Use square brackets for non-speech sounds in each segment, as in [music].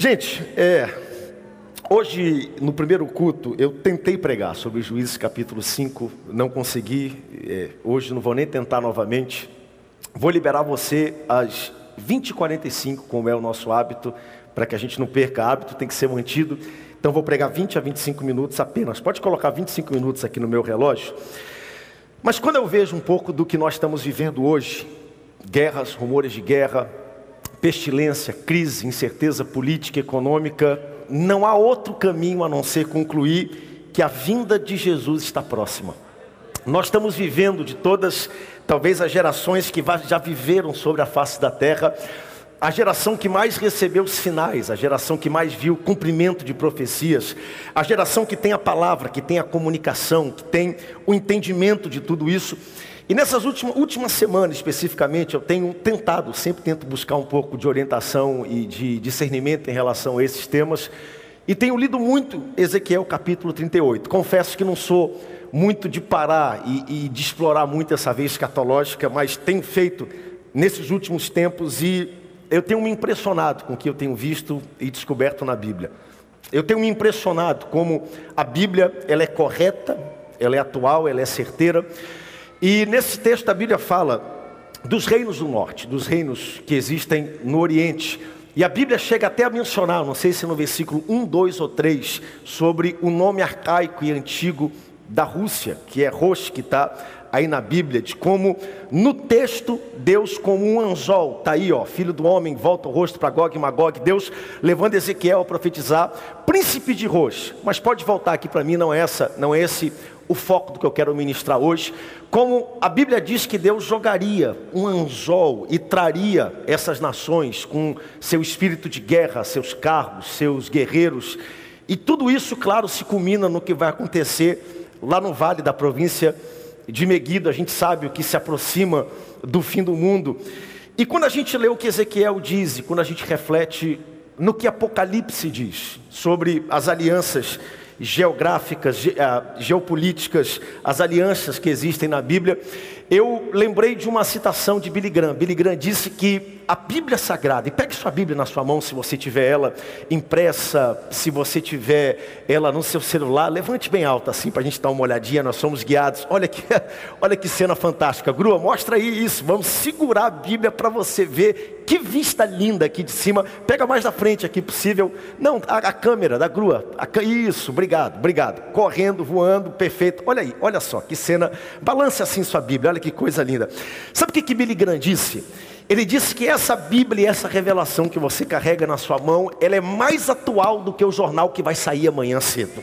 Gente, é, hoje no primeiro culto eu tentei pregar sobre Juízes capítulo 5, não consegui, é, hoje não vou nem tentar novamente. Vou liberar você às 20h45, como é o nosso hábito, para que a gente não perca hábito, tem que ser mantido. Então vou pregar 20 a 25 minutos apenas. Pode colocar 25 minutos aqui no meu relógio. Mas quando eu vejo um pouco do que nós estamos vivendo hoje, guerras, rumores de guerra, pestilência, crise, incerteza política, econômica, não há outro caminho a não ser concluir que a vinda de Jesus está próxima. Nós estamos vivendo de todas, talvez as gerações que já viveram sobre a face da terra, a geração que mais recebeu sinais, a geração que mais viu cumprimento de profecias, a geração que tem a palavra, que tem a comunicação, que tem o entendimento de tudo isso. E nessas últimas, últimas semanas, especificamente, eu tenho tentado, sempre tento buscar um pouco de orientação e de discernimento em relação a esses temas, e tenho lido muito Ezequiel capítulo 38. Confesso que não sou muito de parar e, e de explorar muito essa vez escatológica, mas tenho feito nesses últimos tempos e eu tenho me impressionado com o que eu tenho visto e descoberto na Bíblia. Eu tenho me impressionado como a Bíblia ela é correta, ela é atual, ela é certeira. E nesse texto a Bíblia fala dos reinos do norte, dos reinos que existem no Oriente. E a Bíblia chega até a mencionar, não sei se no versículo 1, 2 ou 3, sobre o nome arcaico e antigo da Rússia, que é Rosh, que está aí na Bíblia, de como no texto Deus como um anzol, está aí ó, filho do homem, volta o rosto para Gog e Magog, Deus levando Ezequiel a profetizar, príncipe de Rosh, mas pode voltar aqui para mim, não é essa, não é esse o foco do que eu quero ministrar hoje, como a Bíblia diz que Deus jogaria um anzol e traria essas nações com seu espírito de guerra, seus carros, seus guerreiros, e tudo isso, claro, se culmina no que vai acontecer lá no vale da província de Meguido, a gente sabe o que se aproxima do fim do mundo. E quando a gente lê o que Ezequiel diz, e quando a gente reflete no que Apocalipse diz sobre as alianças geográficas, ah, geopolíticas, as alianças que existem na Bíblia, eu lembrei de uma citação de Billy Graham. Billy Graham disse que a Bíblia Sagrada, e pegue sua Bíblia na sua mão se você tiver ela impressa, se você tiver ela no seu celular, levante bem alto assim para a gente dar uma olhadinha, nós somos guiados. Olha que, [laughs] olha que cena fantástica. Grua, mostra aí isso, vamos segurar a Bíblia para você ver que vista linda aqui de cima. Pega mais da frente aqui possível. Não, a, a câmera da grua. A, isso, obrigado, obrigado. Correndo, voando, perfeito. Olha aí, olha só que cena. Balance assim sua Bíblia, olha que coisa linda. Sabe o que, que Billy Graham disse? Ele disse que essa Bíblia essa revelação que você carrega na sua mão, ela é mais atual do que o jornal que vai sair amanhã cedo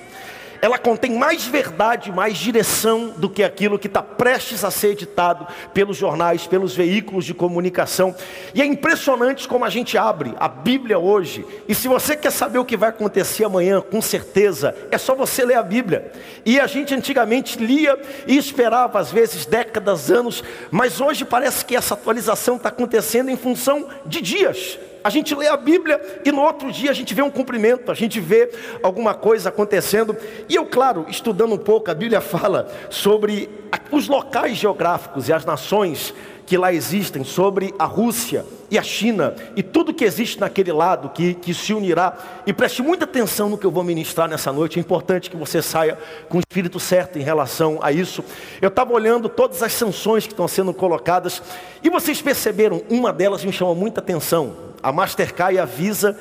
ela contém mais verdade, mais direção do que aquilo que está prestes a ser editado pelos jornais, pelos veículos de comunicação. E é impressionante como a gente abre a Bíblia hoje. E se você quer saber o que vai acontecer amanhã, com certeza, é só você ler a Bíblia. E a gente antigamente lia e esperava, às vezes, décadas, anos, mas hoje parece que essa atualização está acontecendo em função de dias. A gente lê a Bíblia e no outro dia a gente vê um cumprimento, a gente vê alguma coisa acontecendo. E eu, claro, estudando um pouco, a Bíblia fala sobre os locais geográficos e as nações que lá existem, sobre a Rússia e a China e tudo que existe naquele lado que, que se unirá. E preste muita atenção no que eu vou ministrar nessa noite, é importante que você saia com o espírito certo em relação a isso. Eu estava olhando todas as sanções que estão sendo colocadas e vocês perceberam, uma delas me chamou muita atenção a Mastercard e a Visa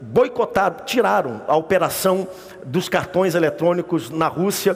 boicotaram, tiraram a operação dos cartões eletrônicos na Rússia.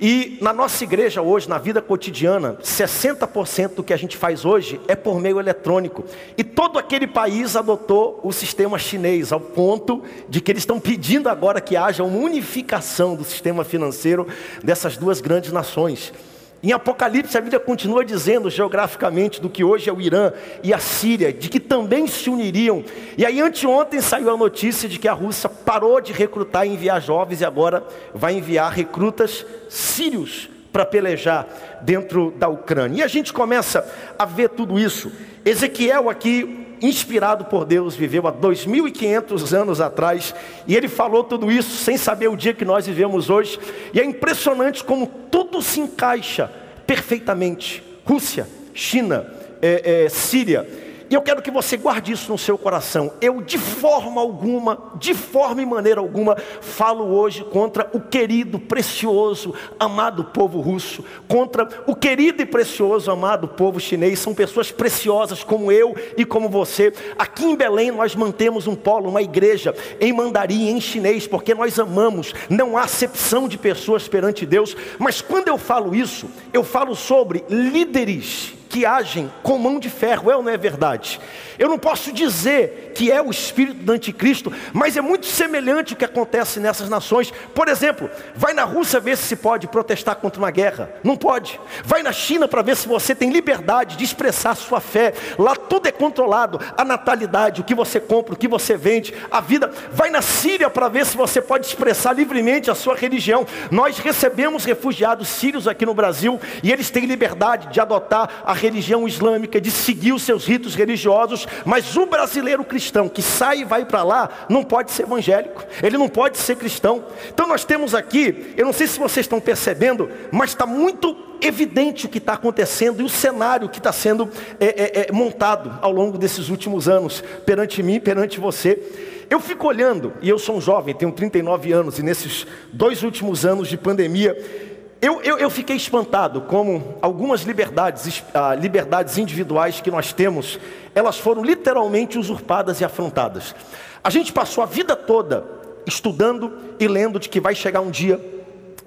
E na nossa igreja hoje, na vida cotidiana, 60% do que a gente faz hoje é por meio eletrônico. E todo aquele país adotou o sistema chinês, ao ponto de que eles estão pedindo agora que haja uma unificação do sistema financeiro dessas duas grandes nações. Em Apocalipse, a Bíblia continua dizendo geograficamente do que hoje é o Irã e a Síria, de que também se uniriam. E aí, anteontem, saiu a notícia de que a Rússia parou de recrutar e enviar jovens e agora vai enviar recrutas sírios para pelejar dentro da Ucrânia. E a gente começa a ver tudo isso. Ezequiel aqui inspirado por Deus, viveu há 2.500 anos atrás, e ele falou tudo isso sem saber o dia que nós vivemos hoje, e é impressionante como tudo se encaixa perfeitamente. Rússia, China, é, é, Síria, E eu quero que você guarde isso no seu coração. Eu, de forma alguma, de forma e maneira alguma, falo hoje contra o querido, precioso, amado povo russo, contra o querido e precioso, amado povo chinês. São pessoas preciosas como eu e como você. Aqui em Belém nós mantemos um polo, uma igreja em mandarim, em chinês, porque nós amamos. Não há acepção de pessoas perante Deus. Mas quando eu falo isso, eu falo sobre líderes que agem com mão de ferro, é ou não é verdade? Eu não posso dizer que é o espírito do anticristo, mas é muito semelhante o que acontece nessas nações. Por exemplo, vai na Rússia ver se se pode protestar contra uma guerra. Não pode. Vai na China para ver se você tem liberdade de expressar sua fé. Lá tudo é controlado. A natalidade, o que você compra, o que você vende, a vida. Vai na Síria para ver se você pode expressar livremente a sua religião. Nós recebemos refugiados sírios aqui no Brasil e eles têm liberdade de adotar a religião islâmica, de seguir os seus ritos religiosos, mas o brasileiro cristão que sai e vai para lá, não pode ser evangélico, ele não pode ser cristão. Então nós temos aqui, eu não sei se vocês estão percebendo, mas está muito evidente o que está acontecendo e o cenário que está sendo é, é, é, montado ao longo desses últimos anos, perante mim, perante você. Eu fico olhando, e eu sou um jovem, tenho 39 anos, e nesses dois últimos anos de pandemia, eu, eu, eu, fiquei espantado como algumas liberdades, ah, liberdades individuais que nós temos, elas foram literalmente usurpadas e afrontadas. A gente passou a vida toda estudando e lendo de que vai chegar um dia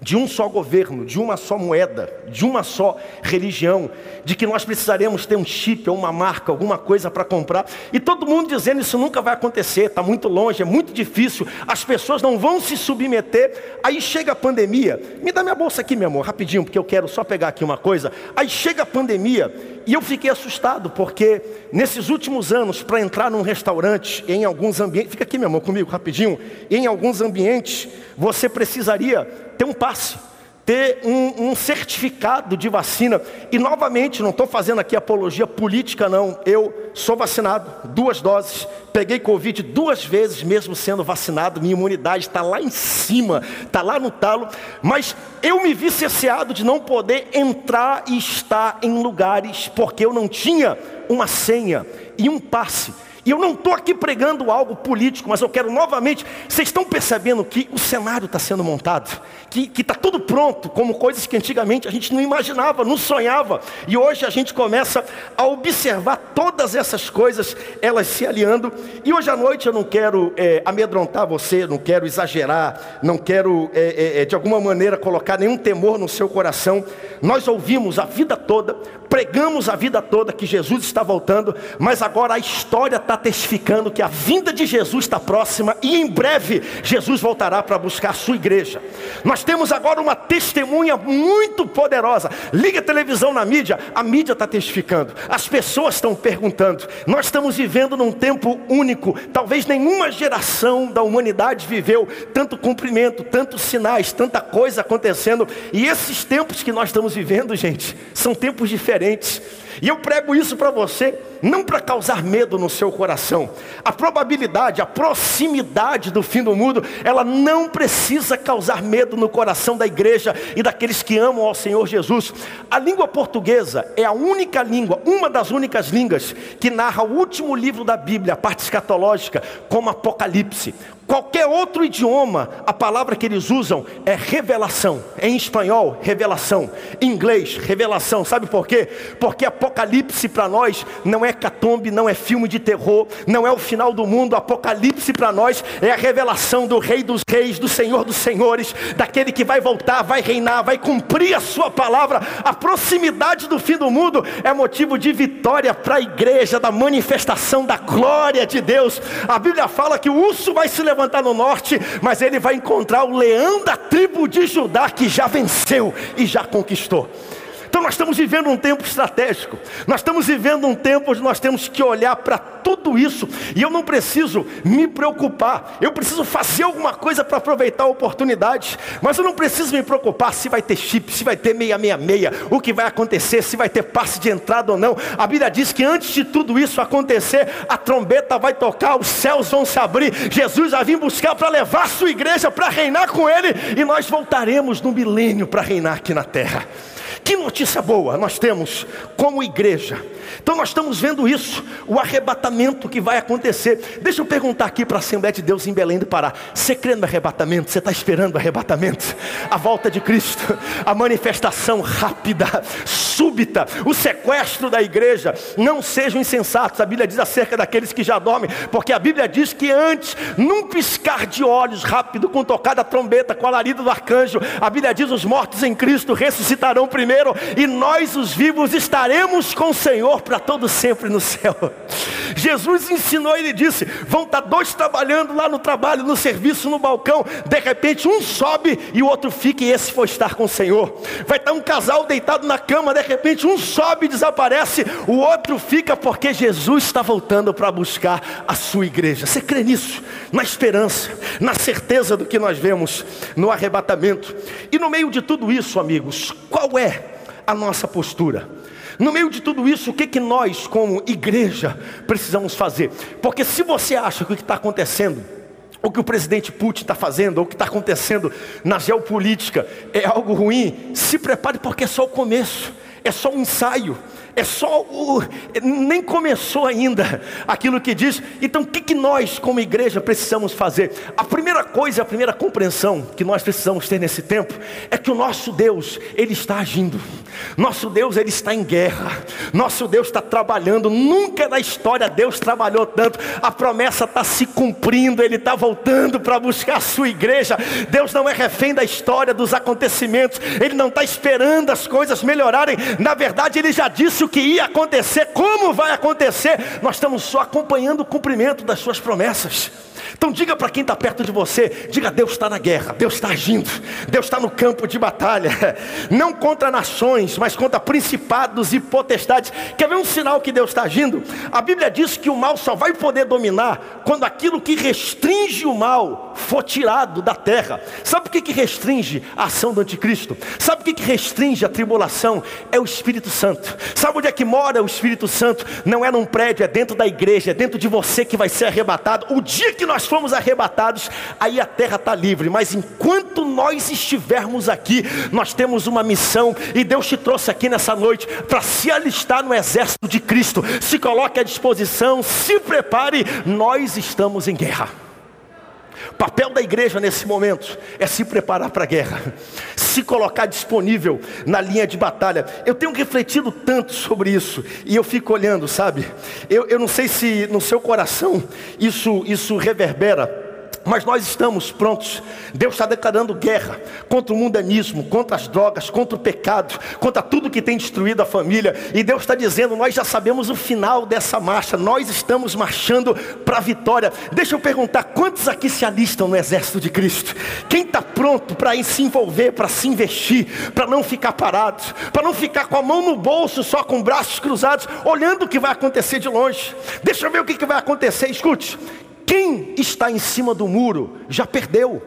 de um só governo, de uma só moeda, de uma só religião, de que nós precisaremos ter um chip ou uma marca, alguma coisa para comprar, e todo mundo dizendo isso nunca vai acontecer, está muito longe, é muito difícil, as pessoas não vão se submeter. Aí chega a pandemia, me dá minha bolsa aqui, meu amor, rapidinho, porque eu quero só pegar aqui uma coisa. Aí chega a pandemia e eu fiquei assustado, porque nesses últimos anos, para entrar num restaurante, em alguns ambientes, fica aqui, meu amor, comigo, rapidinho, em alguns ambientes, você precisaria ter um passe, ter um, um certificado de vacina. E novamente, não estou fazendo aqui apologia política, não. Eu sou vacinado, duas doses, peguei Covid duas vezes, mesmo sendo vacinado, minha imunidade está lá em cima, está lá no talo, mas eu me vi cerceado de não poder entrar e estar em lugares, porque eu não tinha uma senha e um passe. E eu não estou aqui pregando algo político, mas eu quero novamente. Vocês estão percebendo que o cenário está sendo montado, que está tudo pronto, como coisas que antigamente a gente não imaginava, não sonhava. E hoje a gente começa a observar todas essas coisas, elas se aliando. E hoje à noite eu não quero é, amedrontar você, não quero exagerar, não quero é, é, é de alguma maneira colocar nenhum temor no seu coração. Nós ouvimos a vida toda, pregamos a vida toda que Jesus está voltando, mas agora a história está testificando que a vinda de Jesus está próxima e em breve Jesus voltará para buscar a sua igreja. Nós temos agora uma testemunha muito poderosa. Liga a televisão na mídia, a mídia está testificando, as pessoas estão perguntando. Nós estamos vivendo num tempo único, talvez nenhuma geração da humanidade viveu tanto cumprimento, tantos sinais, tanta coisa acontecendo. E esses tempos que nós estamos vivendo, gente, são tempos diferentes. diferentes. E eu prego isso para você, não para causar medo no seu coração. A probabilidade, a proximidade do fim do mundo, ela não precisa causar medo no coração da igreja e daqueles que amam ao Senhor Jesus. A língua portuguesa é a única língua, uma das únicas línguas que narra o último livro da Bíblia, a parte escatológica, como Apocalipse. Qualquer outro idioma, a palavra que eles usam é revelação. Em espanhol, revelação. Em inglês, revelação. Sabe por quê? Porque Apocalipse para nós não é catombe, não é filme de terror, não é o final do mundo. Apocalipse para nós é a revelação do Rei dos Reis, do Senhor dos Senhores, daquele que vai voltar, vai reinar, vai cumprir a sua palavra. A proximidade do fim do mundo é motivo de vitória para a igreja, da manifestação da glória de Deus. A Bíblia fala que o urso vai se levantar no norte, mas ele vai encontrar o leão da tribo de Judá que já venceu e já conquistou. Então nós estamos vivendo um tempo estratégico. Nós estamos vivendo um tempo onde nós temos que olhar para tudo isso. E eu não preciso me preocupar. Eu preciso fazer alguma coisa para aproveitar a oportunidade. Mas eu não preciso me preocupar se vai ter chip, se vai ter 666, o que vai acontecer, se vai ter passe de entrada ou não. A Bíblia diz que antes de tudo isso acontecer, a trombeta vai tocar, os céus vão se abrir. Jesus vai vir buscar para levar a sua igreja para reinar com ele. E nós voltaremos no milênio para reinar aqui na terra. Que notícia boa nós temos como igreja. Então nós estamos vendo isso, o arrebatamento que vai acontecer. Deixa eu perguntar aqui para a Assembleia de Deus em Belém do Pará: você crê no arrebatamento? Você está esperando o arrebatamento? A volta de Cristo, a manifestação rápida, súbita, o sequestro da igreja. Não sejam insensatos, a Bíblia diz acerca daqueles que já dormem, porque a Bíblia diz que antes, num piscar de olhos rápido, com tocada trombeta, com a larida do arcanjo, a Bíblia diz: os mortos em Cristo ressuscitarão primeiro, e nós, os vivos, estaremos com o Senhor para todo sempre no céu. Jesus ensinou, ele disse: vão estar dois trabalhando lá no trabalho, no serviço, no balcão. De repente, um sobe e o outro fica, e esse foi estar com o Senhor. Vai estar um casal deitado na cama, de repente, um sobe e desaparece, o outro fica, porque Jesus está voltando para buscar a sua igreja. Você crê nisso? Na esperança, na certeza do que nós vemos no arrebatamento. E no meio de tudo isso, amigos, qual é a nossa postura? No meio de tudo isso, o que, que nós, como igreja, precisamos fazer? Porque se você acha que o que está acontecendo, o que o presidente Putin está fazendo, ou o que está acontecendo na geopolítica é algo ruim, se prepare porque é só o começo, é só um ensaio é só o. Nem começou ainda aquilo que diz. Então, o que, que nós, como igreja, precisamos fazer? A primeira coisa, a primeira compreensão que nós precisamos ter nesse tempo é que o nosso Deus, Ele está agindo. Nosso Deus, Ele está em guerra. Nosso Deus está trabalhando. Nunca na história Deus trabalhou tanto. A promessa está se cumprindo. Ele está voltando para buscar a sua igreja. Deus não é refém da história, dos acontecimentos. Ele não está esperando as coisas melhorarem. Na verdade, Ele já disse o que ia acontecer, como vai acontecer, nós estamos só acompanhando o cumprimento das suas promessas. Então diga para quem está perto de você, diga Deus está na guerra, Deus está agindo, Deus está no campo de batalha, [laughs] não contra nações, mas contra principados e potestades. Quer ver um sinal que Deus está agindo? A Bíblia diz que o mal só vai poder dominar quando aquilo que restringe o mal for tirado da terra. Sabe o que, que restringe a ação do anticristo? Sabe o que, que restringe a tribulação? É o Espírito Santo. Sabe onde é que mora o Espírito Santo? Não é num prédio, é dentro da igreja, é dentro de você que vai ser arrebatado. O dia que nós formos arrebatados, aí a terra está livre. Mas enquanto nós estivermos aqui, nós temos uma missão e Deus te trouxe aqui nessa noite para se alistar no exército de Cristo. Se coloque à disposição, se prepare, nós estamos em guerra. Papel da igreja nesse momento é se preparar para a guerra, se colocar disponível na linha de batalha. Eu tenho refletido tanto sobre isso e eu fico olhando, sabe? Eu, eu não sei se no seu coração isso, isso reverbera mas nós estamos prontos. Deus está declarando guerra contra o mundanismo, contra as drogas, contra o pecado, contra tudo que tem destruído a família. E Deus está dizendo: nós já sabemos o final dessa marcha, nós estamos marchando para a vitória. Deixa eu perguntar: quantos aqui se alistam no exército de Cristo? Quem está pronto para se envolver, para se investir, para não ficar parado, para não ficar com a mão no bolso, só com braços cruzados, olhando o que vai acontecer de longe? Deixa eu ver o que vai acontecer. Escute: quem está em cima do muro já perdeu.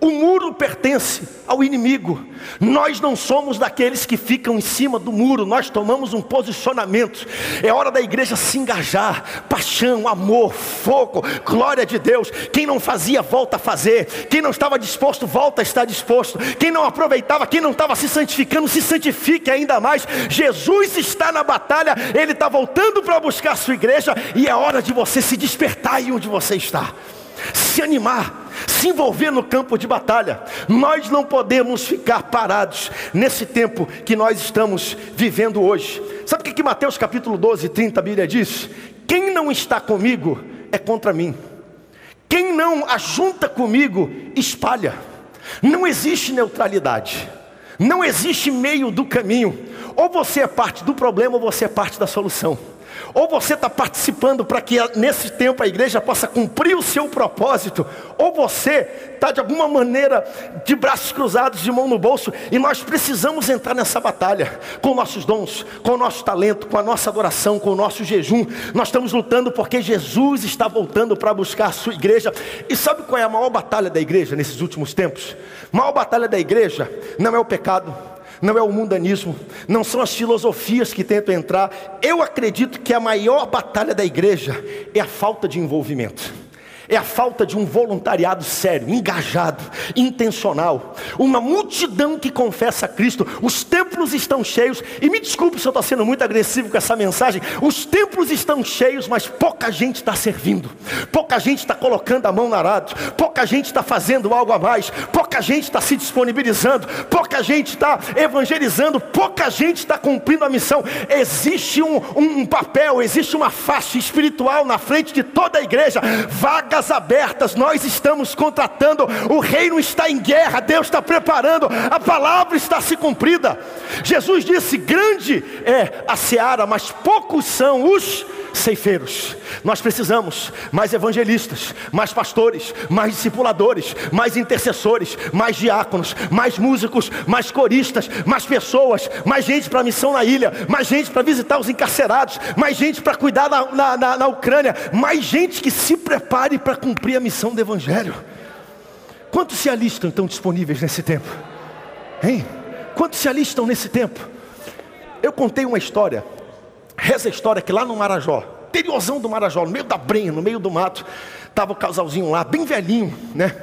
O muro pertence ao inimigo. Nós não somos daqueles que ficam em cima do muro, nós tomamos um posicionamento. É hora da igreja se engajar. Paixão, amor, fogo, glória de Deus. Quem não fazia, volta a fazer. Quem não estava disposto, volta a estar disposto. Quem não aproveitava, quem não estava se santificando, se santifique ainda mais. Jesus está na batalha, ele está voltando para buscar a sua igreja, e é hora de você se despertar aí onde você está se animar, se envolver no campo de batalha. Nós não podemos ficar parados nesse tempo que nós estamos vivendo hoje. Sabe o que, Mateus capítulo 12, 30 a Bíblia diz? Quem não está comigo é contra mim. Quem não ajunta comigo, espalha. Não existe neutralidade. Não existe meio do caminho. Ou você é parte do problema ou você é parte da solução. Ou você está participando para que nesse tempo a igreja possa cumprir o seu propósito, ou você está de alguma maneira de braços cruzados, de mão no bolso, e nós precisamos entrar nessa batalha com nossos dons, com o nosso talento, com a nossa adoração, com o nosso jejum. Nós estamos lutando porque Jesus está voltando para buscar a sua igreja. E sabe qual é a maior batalha da igreja nesses últimos tempos? A maior batalha da igreja não é o pecado não é o mundanismo, não são as filosofias que tentam entrar. Eu acredito que a maior batalha da igreja é a falta de envolvimento é a falta de um voluntariado sério, engajado, intencional. Uma multidão que confessa a Cristo. Os templos estão cheios. E me desculpe se eu estou sendo muito agressivo com essa mensagem. Os templos estão cheios, mas pouca gente está servindo. Pouca gente está colocando a mão na arado. Pouca gente está fazendo algo a mais. Pouca gente está se disponibilizando. Pouca gente está evangelizando. Pouca gente está cumprindo a missão. Existe um, um, um papel, existe uma faixa espiritual na frente de toda a igreja. Vaga abertas, nós estamos contratando, o reino está em guerra, Deus está preparando, a palavra está se cumprida. Jesus disse: grande é a seara, mas poucos são os ceifeiros. Nós precisamos mais evangelistas, mais pastores, mais discipuladores, mais intercessores, mais diáconos, mais músicos, mais coristas, mais pessoas, mais gente para missão na ilha, mais gente para visitar os encarcerados, mais gente para cuidar na, na, na, Ucrânia, mais gente que se prepare para cumprir a missão do Evangelho. Quantos se alistam então disponíveis nesse tempo? Hein? Quantos se alistam nesse tempo? Eu contei uma história Reza a história que lá no Marajó, interiorzão do Marajó, no meio da brenha, no meio do mato, estava o casalzinho lá, bem velhinho, né?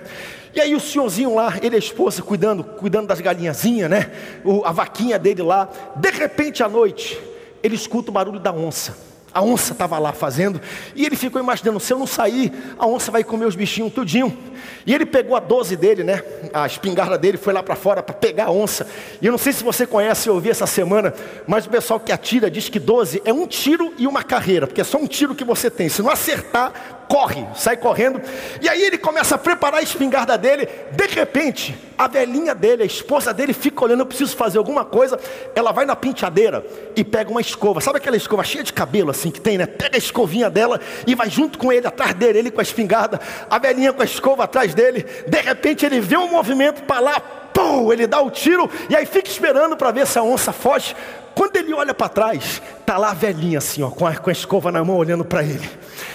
E aí o senhorzinho lá, ele e a esposa cuidando, cuidando das galinhazinhas, né? O, a vaquinha dele lá. De repente à noite, ele escuta o barulho da onça. A onça estava lá fazendo, e ele ficou imaginando: se eu não sair, a onça vai comer os bichinhos tudinho. E ele pegou a 12 dele, né? A espingarda dele foi lá para fora para pegar a onça. E eu não sei se você conhece ou ouviu essa semana, mas o pessoal que atira diz que 12 é um tiro e uma carreira, porque é só um tiro que você tem. Se não acertar, corre, sai correndo. E aí ele começa a preparar a espingarda dele. De repente, a velhinha dele, a esposa dele, fica olhando: eu preciso fazer alguma coisa. Ela vai na penteadeira e pega uma escova. Sabe aquela escova cheia de cabelo assim que tem, né? Pega a escovinha dela e vai junto com ele, atrás dele, ele com a espingarda, a velhinha com a escova atrás dele. De repente ele vê um movimento para lá, pum, ele dá o tiro e aí fica esperando para ver se a onça foge. Quando ele olha para trás, tá lá a velhinha assim, ó, com a, com a escova na mão, olhando para ele.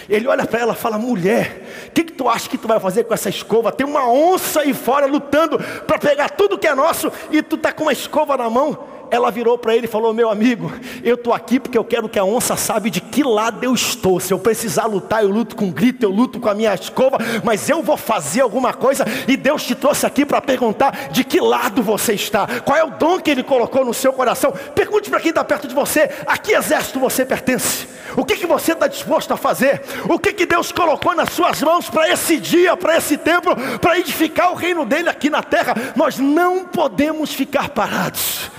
Ele olha para ela e fala: Mulher, o que, que tu acha que tu vai fazer com essa escova? Tem uma onça aí fora lutando para pegar tudo que é nosso e tu tá com uma escova na mão ela virou para ele e falou: Meu amigo, eu estou aqui porque eu quero que a onça sabe de que lado eu estou. Se eu precisar lutar, eu luto com grito, eu luto com a minha escova, mas eu vou fazer alguma coisa. E Deus te trouxe aqui para perguntar de que lado você está, qual é o dom que Ele colocou no seu coração. Pergunte para quem está perto de você: a que exército você pertence? O que, que você está disposto a fazer? O que, que Deus colocou nas suas mãos para esse dia, para esse tempo, para edificar o reino dele aqui na terra? Nós não podemos ficar parados.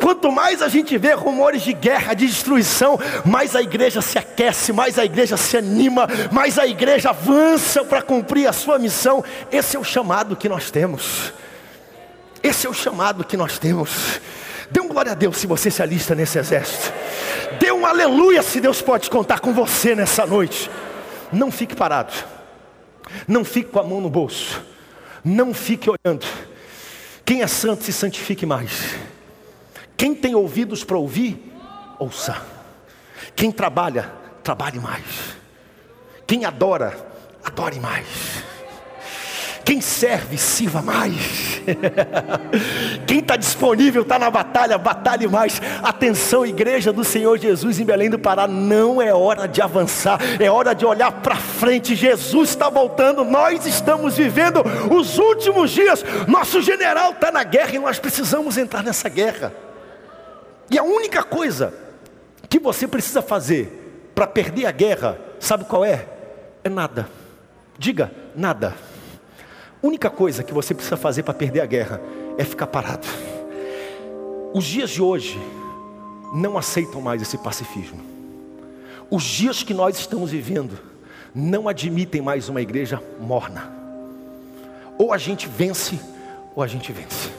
Quanto mais a gente vê rumores de guerra, de destruição, mais a igreja se aquece, mais a igreja se anima, mais a igreja avança para cumprir a sua missão. Esse é o chamado que nós temos. Esse é o chamado que nós temos. Dê um glória a Deus se você se alista nesse exército. Dê um aleluia se Deus pode contar com você nessa noite. Não fique parado. Não fique com a mão no bolso. Não fique olhando. Quem é santo se santifique mais. Quem tem ouvidos para ouvir, ouça. Quem trabalha, trabalhe mais. Quem adora, adore mais. Quem serve, sirva mais. [laughs] Quem está disponível, está na batalha, batalhe mais. Atenção, igreja do Senhor Jesus em Belém do Pará, não é hora de avançar, é hora de olhar para frente. Jesus está voltando, nós estamos vivendo os últimos dias. Nosso general está na guerra e nós precisamos entrar nessa guerra. E a única coisa que você precisa fazer para perder a guerra, sabe qual é? É nada. Diga, nada. Única coisa que você precisa fazer para perder a guerra é ficar parado. Os dias de hoje não aceitam mais esse pacifismo. Os dias que nós estamos vivendo não admitem mais uma igreja morna. Ou a gente vence, ou a gente vence.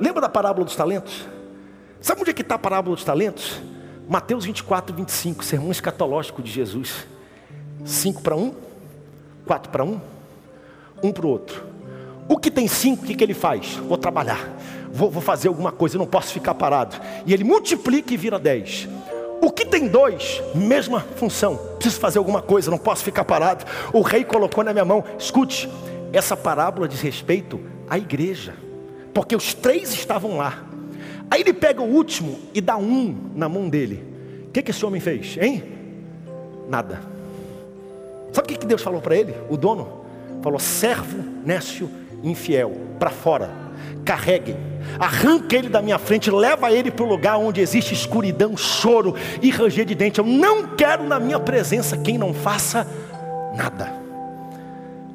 Lembra da parábola dos talentos? Sabe onde é que está a parábola dos talentos? Mateus 24, 25, sermão escatológico de Jesus. Cinco para um, quatro para um, um para o outro. O que tem cinco, o que, que ele faz? Vou trabalhar, vou, vou fazer alguma coisa, não posso ficar parado. E ele multiplica e vira dez. O que tem dois, mesma função, preciso fazer alguma coisa, não posso ficar parado. O rei colocou na minha mão, escute, essa parábola diz respeito à igreja, porque os três estavam lá, Aí ele pega o último e dá um na mão dele. O que, que esse homem fez, hein? Nada. Sabe o que Deus falou para ele? O dono falou: servo, nécio, infiel, para fora, carreguem, arranca ele da minha frente, leva ele para o lugar onde existe escuridão, choro e ranger de dente. Eu não quero na minha presença quem não faça nada.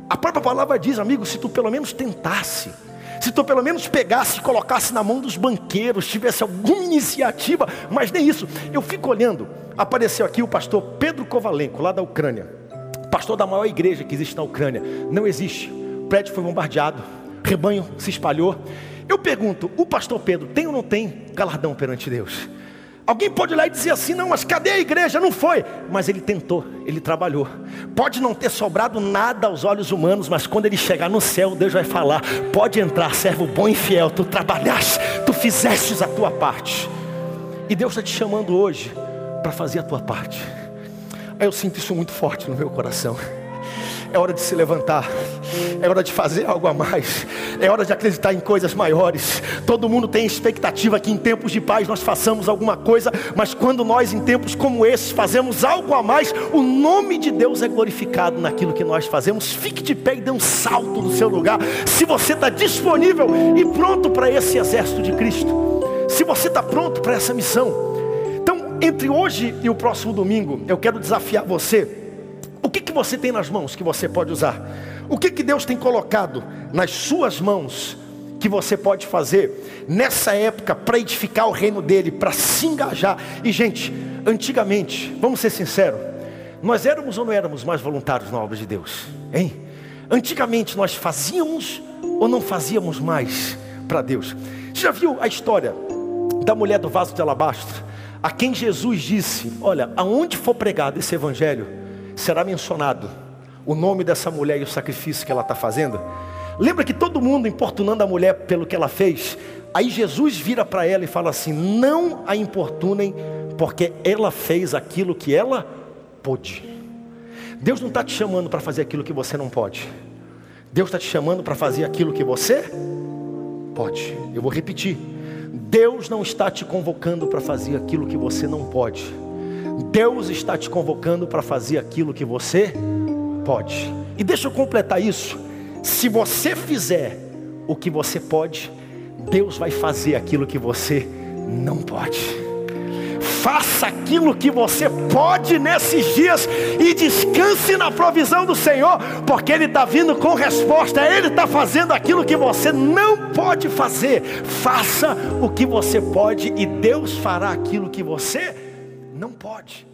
A própria palavra diz, amigo, se tu pelo menos tentasse, se tu pelo menos pegasse e colocasse na mão dos banqueiros, tivesse alguma iniciativa, mas nem isso. Eu fico olhando, apareceu aqui o pastor Pedro Kovalenko, lá da Ucrânia, pastor da maior igreja que existe na Ucrânia. Não existe, o prédio foi bombardeado, rebanho se espalhou. Eu pergunto, o pastor Pedro tem ou não tem galardão perante Deus? Alguém pode lá e dizer assim, não, mas cadê a igreja? Não foi. Mas ele tentou, ele trabalhou. Pode não ter sobrado nada aos olhos humanos, mas quando ele chegar no céu, Deus vai falar: pode entrar, servo bom e fiel, tu trabalhaste, tu fizestes a tua parte. E Deus está te chamando hoje para fazer a tua parte. Aí eu sinto isso muito forte no meu coração. É hora de se levantar. É hora de fazer algo a mais. É hora de acreditar em coisas maiores. Todo mundo tem expectativa que em tempos de paz nós façamos alguma coisa, mas quando nós em tempos como esses fazemos algo a mais, o nome de Deus é glorificado naquilo que nós fazemos. Fique de pé e dê um salto no seu lugar. Se você está disponível e pronto para esse exército de Cristo, se você está pronto para essa missão, então entre hoje e o próximo domingo, eu quero desafiar você que, que você tem nas mãos que você pode usar? O que, que Deus tem colocado nas suas mãos que você pode fazer nessa época para edificar o reino dele, para se engajar? E gente, antigamente, vamos ser sinceros, nós éramos ou não éramos mais voluntários na obra de Deus? Hein? Antigamente nós fazíamos ou não fazíamos mais para Deus? Você já viu a história da mulher do vaso de alabastro? A quem Jesus disse: Olha, aonde for pregado esse evangelho, será mencionado o nome dessa mulher e o sacrifício que ela está fazendo. Lembra que todo mundo importunando a mulher pelo que ela fez? Aí Jesus vira para ela e fala assim: Não a importunem, porque ela fez aquilo que ela pôde. Deus não está te chamando para fazer aquilo que você não pode. Deus está te chamando para fazer aquilo que você pode. Eu vou repetir. Deus não está te convocando para fazer aquilo que você não pode. Deus está te convocando para fazer aquilo que você pode. E deixa eu completar isso. Se você fizer o que você pode, Deus vai fazer aquilo que você não pode. Faça aquilo que você pode nesses dias e descanse na provisão do Senhor, porque Ele está vindo com resposta, Ele está fazendo aquilo que você não pode fazer. Faça o que você pode e Deus fará aquilo que você não pode.